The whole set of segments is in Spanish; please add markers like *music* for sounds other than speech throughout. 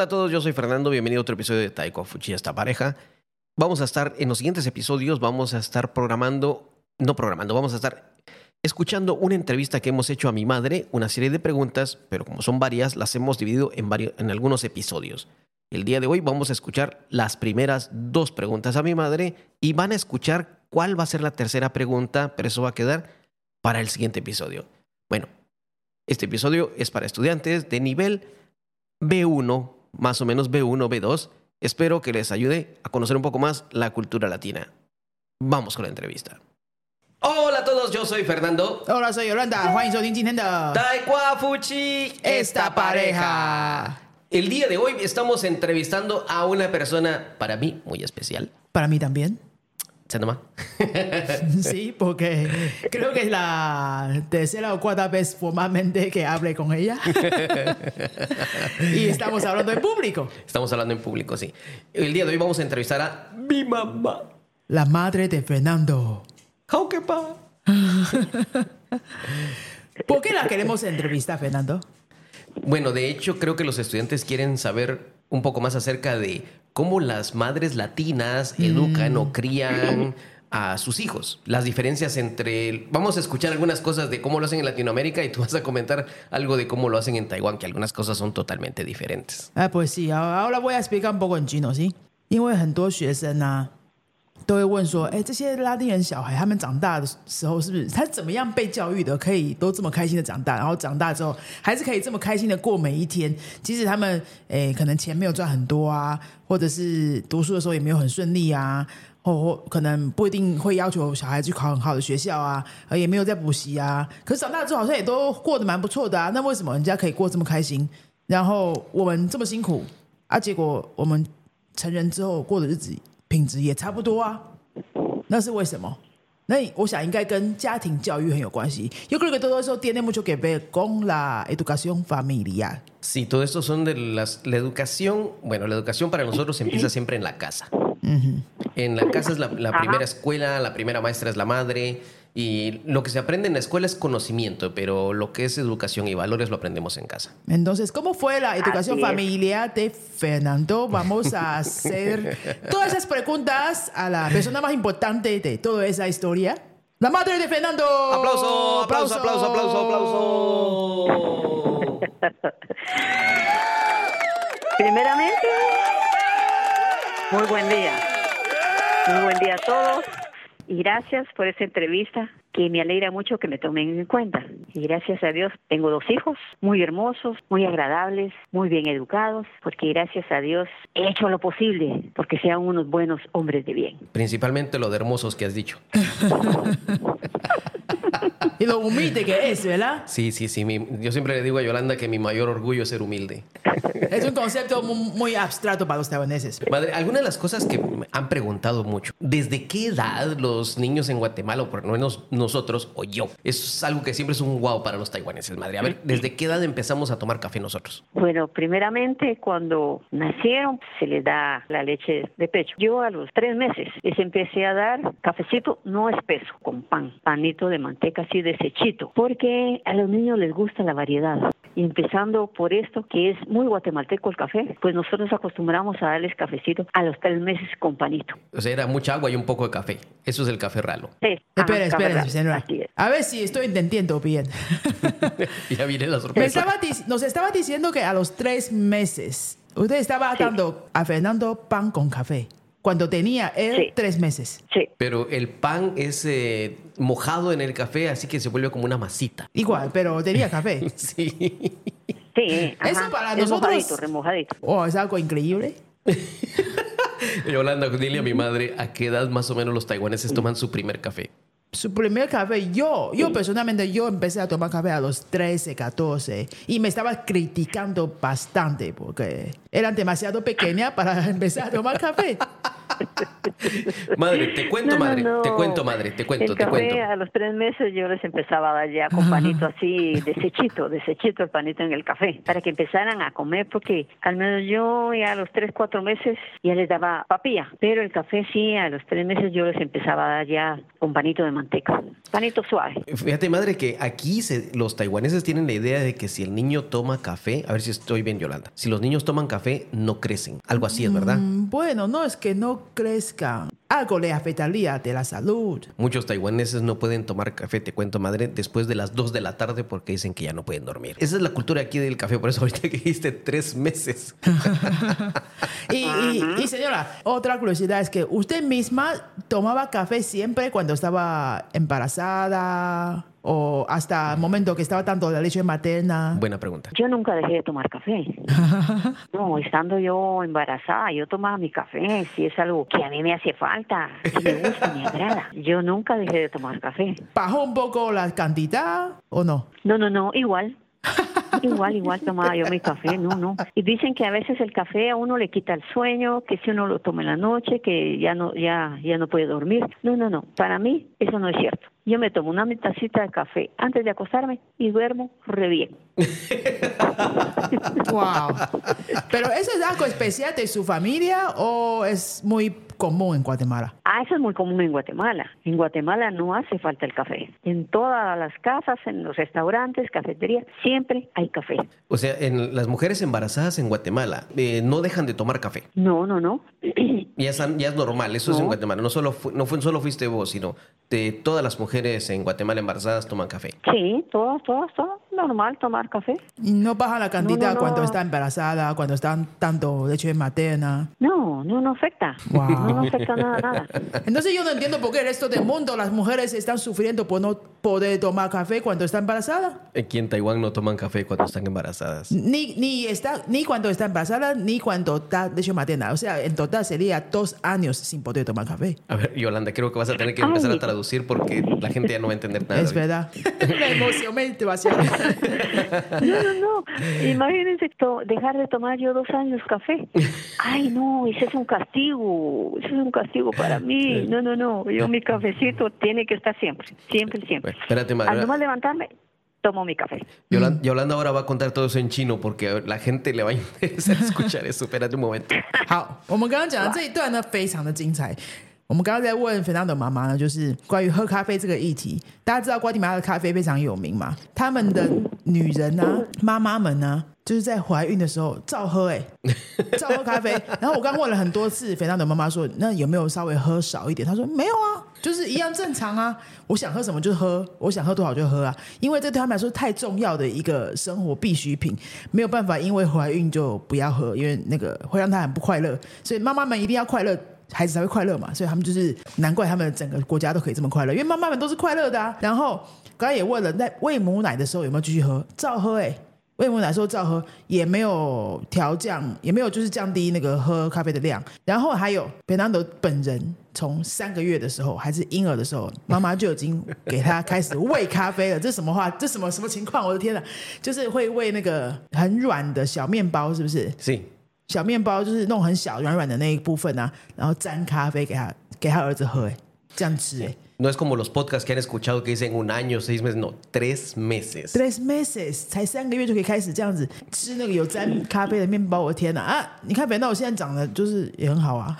Hola a todos, yo soy Fernando, bienvenido a otro episodio de Taiko Fuchi esta pareja. Vamos a estar en los siguientes episodios, vamos a estar programando, no programando, vamos a estar escuchando una entrevista que hemos hecho a mi madre, una serie de preguntas, pero como son varias, las hemos dividido en, varios, en algunos episodios. El día de hoy vamos a escuchar las primeras dos preguntas a mi madre y van a escuchar cuál va a ser la tercera pregunta, pero eso va a quedar para el siguiente episodio. Bueno, este episodio es para estudiantes de nivel B1, más o menos B1, B2. Espero que les ayude a conocer un poco más la cultura latina. Vamos con la entrevista. Hola a todos, yo soy Fernando. Hola, soy Yolanda. Taekwa Fuchi, esta pareja. El día de hoy estamos entrevistando a una persona para mí muy especial. Para mí también. ¿Se llama? *laughs* Sí, porque creo que es la tercera o cuarta vez formalmente que hable con ella. y estamos hablando en público. Estamos hablando en público, sí. El día de hoy vamos a entrevistar a mi mamá. La madre de Fernando. Jaukepa. *laughs* ¿Por qué la queremos entrevistar, Fernando? Bueno, de hecho, creo que los estudiantes quieren saber un poco más acerca de cómo las madres latinas educan o crían a sus hijos. Las diferencias entre... Vamos a escuchar algunas cosas de cómo lo hacen en Latinoamérica y tú vas a comentar algo de cómo lo hacen en Taiwán, que algunas cosas son totalmente diferentes. Ah, pues sí, ahora voy a explicar un poco en chino, ¿sí? 因为很多学生啊， 都会问说，哎，这些拉丁人小孩他们长大的时候，是不是他怎么样被教育的，可以都这么开心的长大，然后长大之后还是可以这么开心的过每一天？即使他们哎可能钱没有赚很多啊，或者是读书的时候也没有很顺利啊，或或可能不一定会要求小孩去考很好的学校啊，呃也没有在补习啊，可是长大之后好像也都过得蛮不错的啊。那为什么人家可以过这么开心，然后我们这么辛苦啊？结果我们成人之后过的日子品质也差不多啊，那是为什么？那我想应该跟家庭教育很有关系。Yo creo que todo eso tiene mucho que ver con la educación familiar. Sí, todo esto son de las, la educación. Bueno, la educación para nosotros empieza siempre en la casa. En la casa es la, la primera escuela, la primera maestra es la madre. Y lo que se aprende en la escuela es conocimiento, pero lo que es educación y valores lo aprendemos en casa. Entonces, ¿cómo fue la educación familiar de Fernando? Vamos a *laughs* hacer todas esas preguntas a la persona más importante de toda esa historia. La madre de Fernando. ¡Aplauso! ¡Aplauso, aplauso, aplauso, aplauso! *laughs* Primeramente, muy buen día. Muy buen día a todos y gracias por esta entrevista que me alegra mucho que me tomen en cuenta. Y gracias a Dios tengo dos hijos muy hermosos, muy agradables, muy bien educados, porque gracias a Dios he hecho lo posible porque sean unos buenos hombres de bien. Principalmente lo de hermosos que has dicho. *laughs* Y lo humilde que es, ¿verdad? Sí, sí, sí. mi- yo siempre le digo a Yolanda que mi mayor orgullo es ser humilde. Es un concepto mu- muy abstracto para los taiwaneses. Madre, algunas de las cosas que me han preguntado mucho, ¿desde qué edad los niños en Guatemala, o por lo menos nosotros o yo? Es algo que siempre es un wow para los taiwaneses, madre. A ver, ¿desde qué edad empezamos a tomar café nosotros? Bueno, primeramente cuando nacieron se les da la leche de pecho. Yo a los tres meses les empecé a dar cafecito no espeso, con pan, panito de manteca así desechito, porque a los niños les gusta la variedad. Y empezando por esto, que es muy guatemalteco el café, pues nosotros acostumbramos a darles cafecito a los tres meses con panito. O sea, era mucha agua y un poco de café. Eso es el café ralo. Sí, Espera, espera, así es. A ver si estoy entendiendo bien. *laughs* ya viene la sorpresa. estaba nos estaba diciendo que a los tres meses usted estaba Sí. dando a Fernando pan con café cuando tenía él Sí. tres meses. Sí, Pero el pan es eh, mojado en el café, así que se vuelve como una masita. Igual, pero tenía *laughs* café. Sí. sí. Eso ajá, para es nosotros- mojadito, remojadito. Oh, es algo increíble. *laughs* Yolanda, dile a mi madre a qué edad más o menos los taiwaneses toman su primer café. Su primer café, yo, yo personalmente, yo empecé a tomar café a los 13, 14 y me estaba criticando bastante porque eran demasiado pequeña para *laughs* empezar a tomar café. *laughs* Madre, te cuento, No, no, madre, no. te cuento, madre, te cuento, el te café cuento. a los tres meses yo les empezaba a dar ya con panito así, desechito, desechito el panito en el café, para que empezaran a comer, porque al menos yo ya a los tres, cuatro meses ya les daba papilla, pero el café sí, a los tres meses yo les empezaba a dar ya con panito de manteca, panito suave. Fíjate, madre, que aquí se- los taiwaneses tienen la idea de que si el niño toma café, a ver si estoy bien, Yolanda, si los niños toman café, no crecen. Algo así es, ¿verdad? Mm, Bueno, no es que no crezcan. Algo le afectaría de la salud. Muchos taiwaneses no pueden tomar café, te cuento, madre, después de las 2 de la tarde porque dicen que ya no pueden dormir. Esa es la cultura aquí del café, por eso ahorita que dijiste tres meses. *laughs* Y, y- y, señora, otra curiosidad es que usted misma tomaba café siempre cuando estaba embarazada o hasta el momento que estaba tanto la leche materna. Buena pregunta. Yo nunca dejé de tomar café. *laughs* No, estando yo embarazada, yo tomaba mi café, si es algo que a mí me hace falta, si me gusta, me agrada. Yo nunca dejé de tomar café. ¿Bajó un poco la cantidad o no? No, no, no, igual. *laughs* Igual, igual tomaba yo mi café, no, no. Y dicen que a veces el café a uno le quita el sueño, que si uno lo toma en la noche, que ya no, ya, ya no puede dormir. No, no, no. Para mí eso no es cierto. Yo me tomo una tacita de café antes de acostarme y duermo re bien. *laughs* Wow. Pero eso es algo especial de su familia o es muy común en Guatemala? Ah, eso es muy común en Guatemala. En Guatemala no hace falta el café. En todas las casas, en los restaurantes, cafeterías, siempre hay café. O sea, en las mujeres embarazadas en Guatemala eh, no dejan de tomar café. No, no, no. *clears throat* Ya, están- ya es normal, eso es en. Guatemala. No solo, fu- no fue, solo fuiste vos, sino de todas las mujeres en Guatemala embarazadas toman café. Sí, todas, todas, todas. Normal tomar café. Y no baja la cantidad No, no, cuando no. está embarazada, cuando están tanto leche materna. No, no, no afecta. Wow. No, no afecta nada, nada. Entonces yo no entiendo por qué el resto del mundo las mujeres están sufriendo por no poder tomar café cuando está embarazada. Aquí en Taiwán no toman café cuando están embarazadas. Ni, ni, está, ni cuando está embarazada, ni cuando está leche materna. O sea, en total sería dos años sin poder tomar café. A ver, Yolanda, creo que vas a tener que empezar Ay. a traducir porque la gente ya no va a entender nada. es verdad. *laughs* *laughs* Me demasiado. No, no, no. Imagínense to- dejar de tomar yo dos años café. Ay, no, ese es un castigo. Ese es un castigo para mí. No, no, no. Yo mi cafecito tiene que estar siempre. Siempre, siempre. Bueno, espérate, Al madre. nomás levantarme, tomo mi café. Yolanda, Yolanda ahora va a contar todo eso en chino porque la gente le va a interesar escuchar eso. Espérate un momento. *laughs* 好，我们刚刚讲的这一段呢，非常的妈妈呢，就是关于喝咖啡这个议题。大家知道瓜地马拉的咖啡非常有名嘛？他们的女人呢、妈妈们呢，就是在怀孕的时候照喝、欸，*laughs* 照喝咖啡。然后我刚问了很多次，Fernando 妈妈说，那有没有稍微喝少一点？她说没有啊，就是一样正常啊。我想喝什么就喝，我想喝多少就喝啊。因为这对他们来说太重要的一个生活必需品，没有办法因为怀孕就不要喝，因为那个会让她很不快乐。所以妈妈们一定要快乐。孩子才会快乐嘛，所以他们就是难怪他们整个国家都可以这么快乐，因为妈妈们都是快乐的啊。然后刚刚也问了，在喂母奶的时候有没有继续喝？照喝哎、喂母奶的时候照喝，也没有调降，也没有就是降低那个喝咖啡的量。然后还有贝南德本人从三个月的时候还是婴儿的时候，妈妈就已经给他开始喂咖啡了。这什么话？这什么什么情况？我的天呐！就是会喂那个很软的小面包，是不是？是小面包就是弄很小软软的那一部分啊，然后沾咖啡给他给他儿子喝，哎，这样吃，哎 No es como los podcasts que han escuchado que dicen un año, seis meses, no, tres meses.，tres meses 才三个月就可以开始这样子吃那个有沾咖啡的面包，我的天哪啊！你看，反正我现在长得就是也很好啊，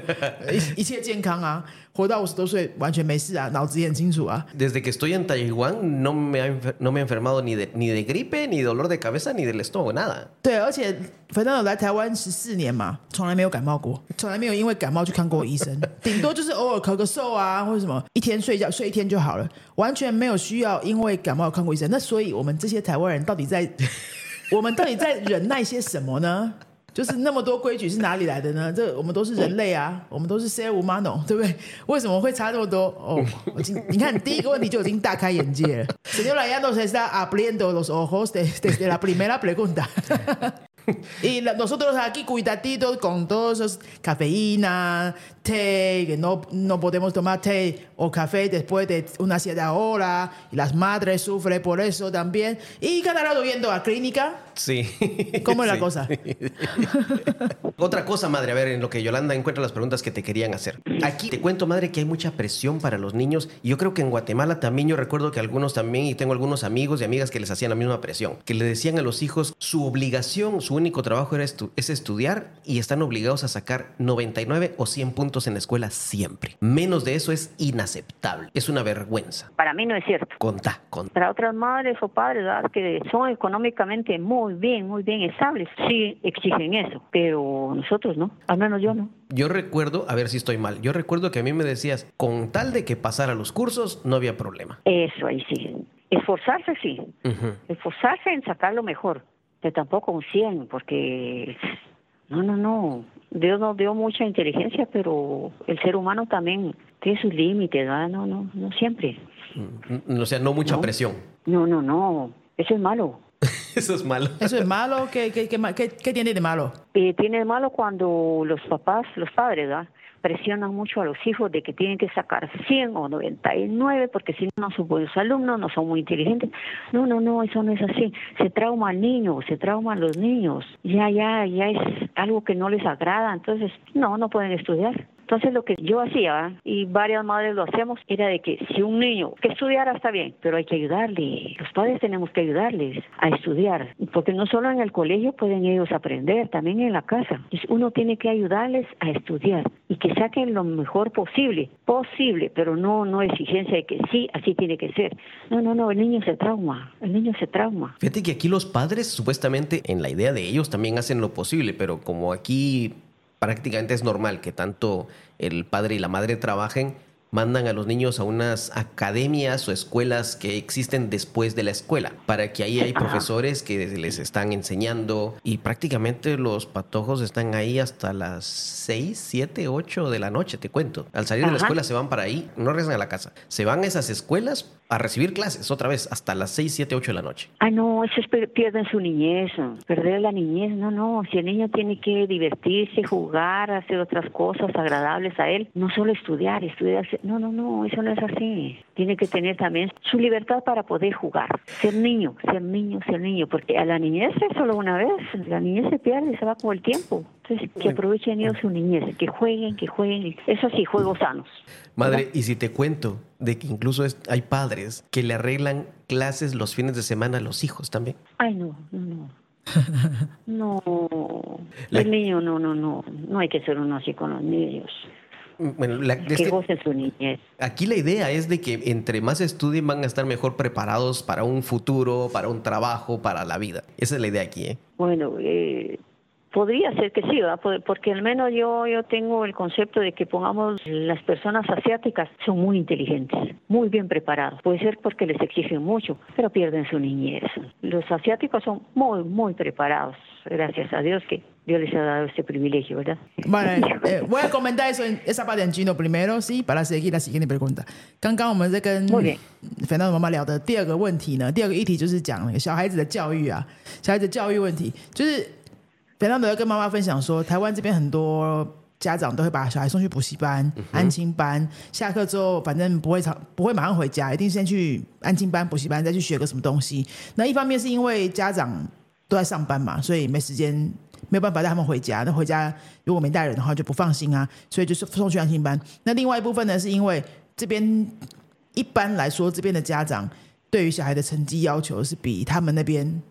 *laughs* 一一切健康啊，活到五十多岁完全没事啊，脑子也很清楚啊。Desde que estoy en Taiwán no me, ha no me he enfermado ni de, ni de gripe, ni dolor de cabeza, ni del estómago, nada. 对，而且反正我来台湾十四年嘛，从来没有感冒过，从来没有因为感冒去看过医生，*laughs* 顶多就是偶尔咳个嗽啊，或者什么，一天睡觉睡一天就好了，完全没有需要因为感冒看过医生。那所以我们这些台湾人到底在，*laughs* 我们到底在忍耐些什么呢？就是那么多规矩是哪里来的呢？这我们都是人类啊，我们都是 ser humano，对不对？为什么会差这么多？哦，我今你看第一个问题就已经大开眼界了。Señora ya *laughs* nos está abriendo los ojos de- desde la primera pregunta. *laughs* Y la- nosotros aquí cuidaditos con todos esos cafeína, té, que no, no podemos tomar té o café después de una cierta hora, y las madres sufren por eso también, y cada rato yendo a clínica. Sí. ¿Cómo es la Sí. cosa? *laughs* Otra cosa, madre, a ver, en lo que Yolanda encuentra las preguntas que te querían hacer. Aquí te cuento, madre, que hay mucha presión para los niños. Y yo creo que en Guatemala también yo recuerdo que algunos también, y tengo algunos amigos y amigas que les hacían la misma presión, que le decían a los hijos, su obligación, su único trabajo era estu- es estudiar y están obligados a sacar 99 o 100 puntos en la escuela siempre. Menos de eso es inaceptable. Es una vergüenza. Para mí no es cierto. Contá, contá. Para otras madres o padres ¿verdad? que son económicamente muy bien, muy bien estables, sí exigen eso, pero nosotros no, al menos yo no. Yo recuerdo, a ver si estoy mal, yo recuerdo que a mí me decías, con tal de que pasara los cursos, no había problema. Eso ahí sí. Esforzarse sí, Ujú. esforzarse en sacar lo mejor, pero tampoco un 100, porque no, no, no. Dios nos dio mucha inteligencia, pero el ser humano también tiene sus límites, ¿verdad? No, no, no siempre. Mm, O sea, no mucha No. presión. No, no, no. Eso es malo. Eso es malo. ¿Eso es malo? ¿Qué, qué, qué, qué- qué tiene de malo? Eh, tiene de malo cuando los papás, los padres, ¿verdad? presionan mucho a los hijos de que tienen que sacar 100 o 99 porque si no, no son buenos alumnos, no son muy inteligentes. No, no, no, eso no es así. Se trauma al niño, se trauman los niños. Ya, ya, ya es algo que no les agrada. Entonces, no, no pueden estudiar. Entonces lo que yo hacía, y varias madres lo hacemos, era de que si un niño que estudiara está bien, pero hay que ayudarle. Los padres tenemos que ayudarles a estudiar, porque no solo en el colegio pueden ellos aprender, también en la casa. Uno tiene que ayudarles a estudiar y que saquen lo mejor posible, posible, pero no no exigencia de que sí, así tiene que ser. No, no, no, el niño se trauma, el niño se trauma. Fíjate que aquí los padres, supuestamente, en la idea de ellos, también hacen lo posible, pero como aquí prácticamente es normal que tanto el padre y la madre trabajen, mandan a los niños a unas academias o escuelas que existen después de la escuela, para que ahí hay profesores que les están enseñando y prácticamente los patojos están ahí hasta las 6, 7, 8 de la noche, te cuento. Al salir de la escuela se van para ahí, no regresan a la casa, se van a esas escuelas a recibir clases otra vez hasta las 6, 7, 8 de la noche. Ah, no, eso es per- pierden su niñez, perder la niñez, no, no, si el niño tiene que divertirse, jugar, hacer otras cosas agradables a él, no solo estudiar, estudiar, no, no, no, eso no es así. Tiene que tener también su libertad para poder jugar, ser niño, ser niño, ser niño, porque a la niñez es solo una vez, la niñez se pierde, se va con el tiempo. Entonces, que aprovechen ellos su niñez, que jueguen, que jueguen, eso sí, juegos sanos. Madre, y si te cuento de que incluso es- hay padres que le arreglan clases los fines de semana a los hijos también. Ay, no, no, no. *laughs* No, el niño, no, no, no. No hay que ser uno así con los niños. Bueno, la- es Que que gocen su niñez. aquí la idea es de que entre más estudien van a estar mejor preparados para un futuro, para un trabajo, para la vida. Esa es la idea aquí, ¿eh? Bueno, eh, podría ser que sí, ¿verdad? Por- Porque al menos yo, yo tengo el concepto de que pongamos las personas asiáticas son muy inteligentes, muy bien preparados. Puede ser porque les exigen mucho, pero pierden su niñez. Los asiáticos son muy, muy preparados. Gracias a Dios que Dios les ha dado este privilegio, ¿verdad? Bueno，呃，我要 comentar eso en esa parte en chino primero, sí, para seguir la siguiente pregunta。刚刚我们在跟 Muy bien 粉蛋妈妈聊的第二个问题呢，第二个议题就是讲那个小孩子的教育啊，小孩子教育问题，就是 粉蛋都要跟妈妈分享说，台湾这边很多家长都会把小孩送去补习班、安亲班，下课之后反正不会长不会马上回家，一定先去安亲班、补习班，再去学个什么东西。那一方面是因为家长都在上班嘛，所以没时间，没有办法带他们回家。那回家如果没带人的话就不放心啊，所以就是送去安心班。那另外一部分呢，是因为这边一般来说，这边的家长对于小孩的成绩要求是比他们那边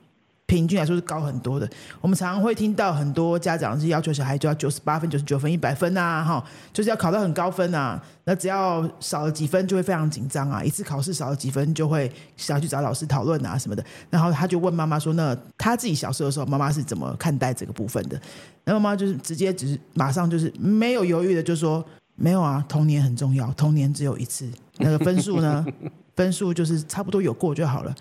平均来说是高很多的。我们常常会听到很多家长是要求小孩就要九十八分、九十九分、一百分啊，哈，就是要考到很高分啊。那只要少了几分就会非常紧张啊，一次考试少了几分就会想要去找老师讨论啊什么的。然后他就问妈妈说：“那他自己小时候的时候，妈妈是怎么看待这个部分的？”那妈妈就是直接只是马上就是没有犹豫的就说：“没有啊，童年很重要，童年只有一次。那个分数呢，*laughs* 分数就是差不多有过就好了。”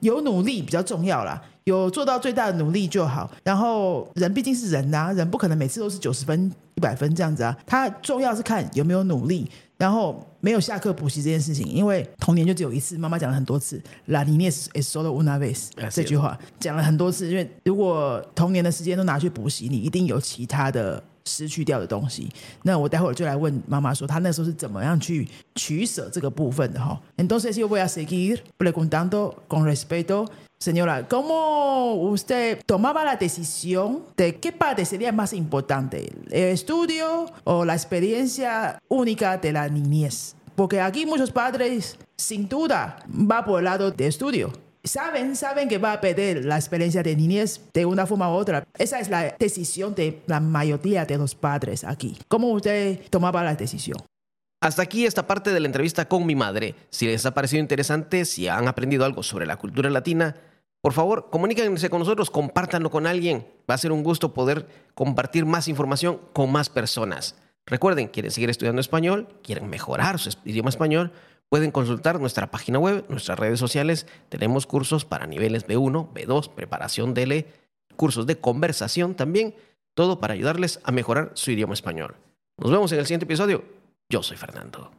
有努力比较重要啦，有做到最大的努力就好。然后人毕竟是人呐、人不可能每次都是九十分、一百分这样子啊。他重要是看有没有努力，然后没有下课补习这件事情，因为童年就只有一次。妈妈讲了很多次，“La niñez es solo una vez” 啊这句话讲了很多次。因为如果童年的时间都拿去补习，你一定有其他的失去掉的东西。那我待会儿就来问妈妈说，她那时候是怎么样去取舍这个部分的哈。Entonces yo voy a seguir preguntando con respeto. Señora, ¿cómo usted tomaba la decisión de qué parte sería más importante, el estudio o la experiencia única de la niñez? Porque aquí muchos padres, sin duda, va por el lado de estudio. Saben, saben que va a perder la experiencia de niñez de una forma u otra. Esa es la decisión de la mayoría de los padres aquí. ¿Cómo usted tomaba la decisión? Hasta aquí esta parte de la entrevista con mi madre. Si les ha parecido interesante, si han aprendido algo sobre la cultura latina, por favor, comuníquense con nosotros, compártanlo con alguien. Va a ser un gusto poder compartir más información con más personas. Recuerden, quieren seguir estudiando español, quieren mejorar su idioma español, pueden consultar nuestra página web, nuestras redes sociales. Tenemos cursos para niveles B1, B2, preparación DL, cursos de conversación también, todo para ayudarles a mejorar su idioma español. Nos vemos en el siguiente episodio. Yo soy Fernando.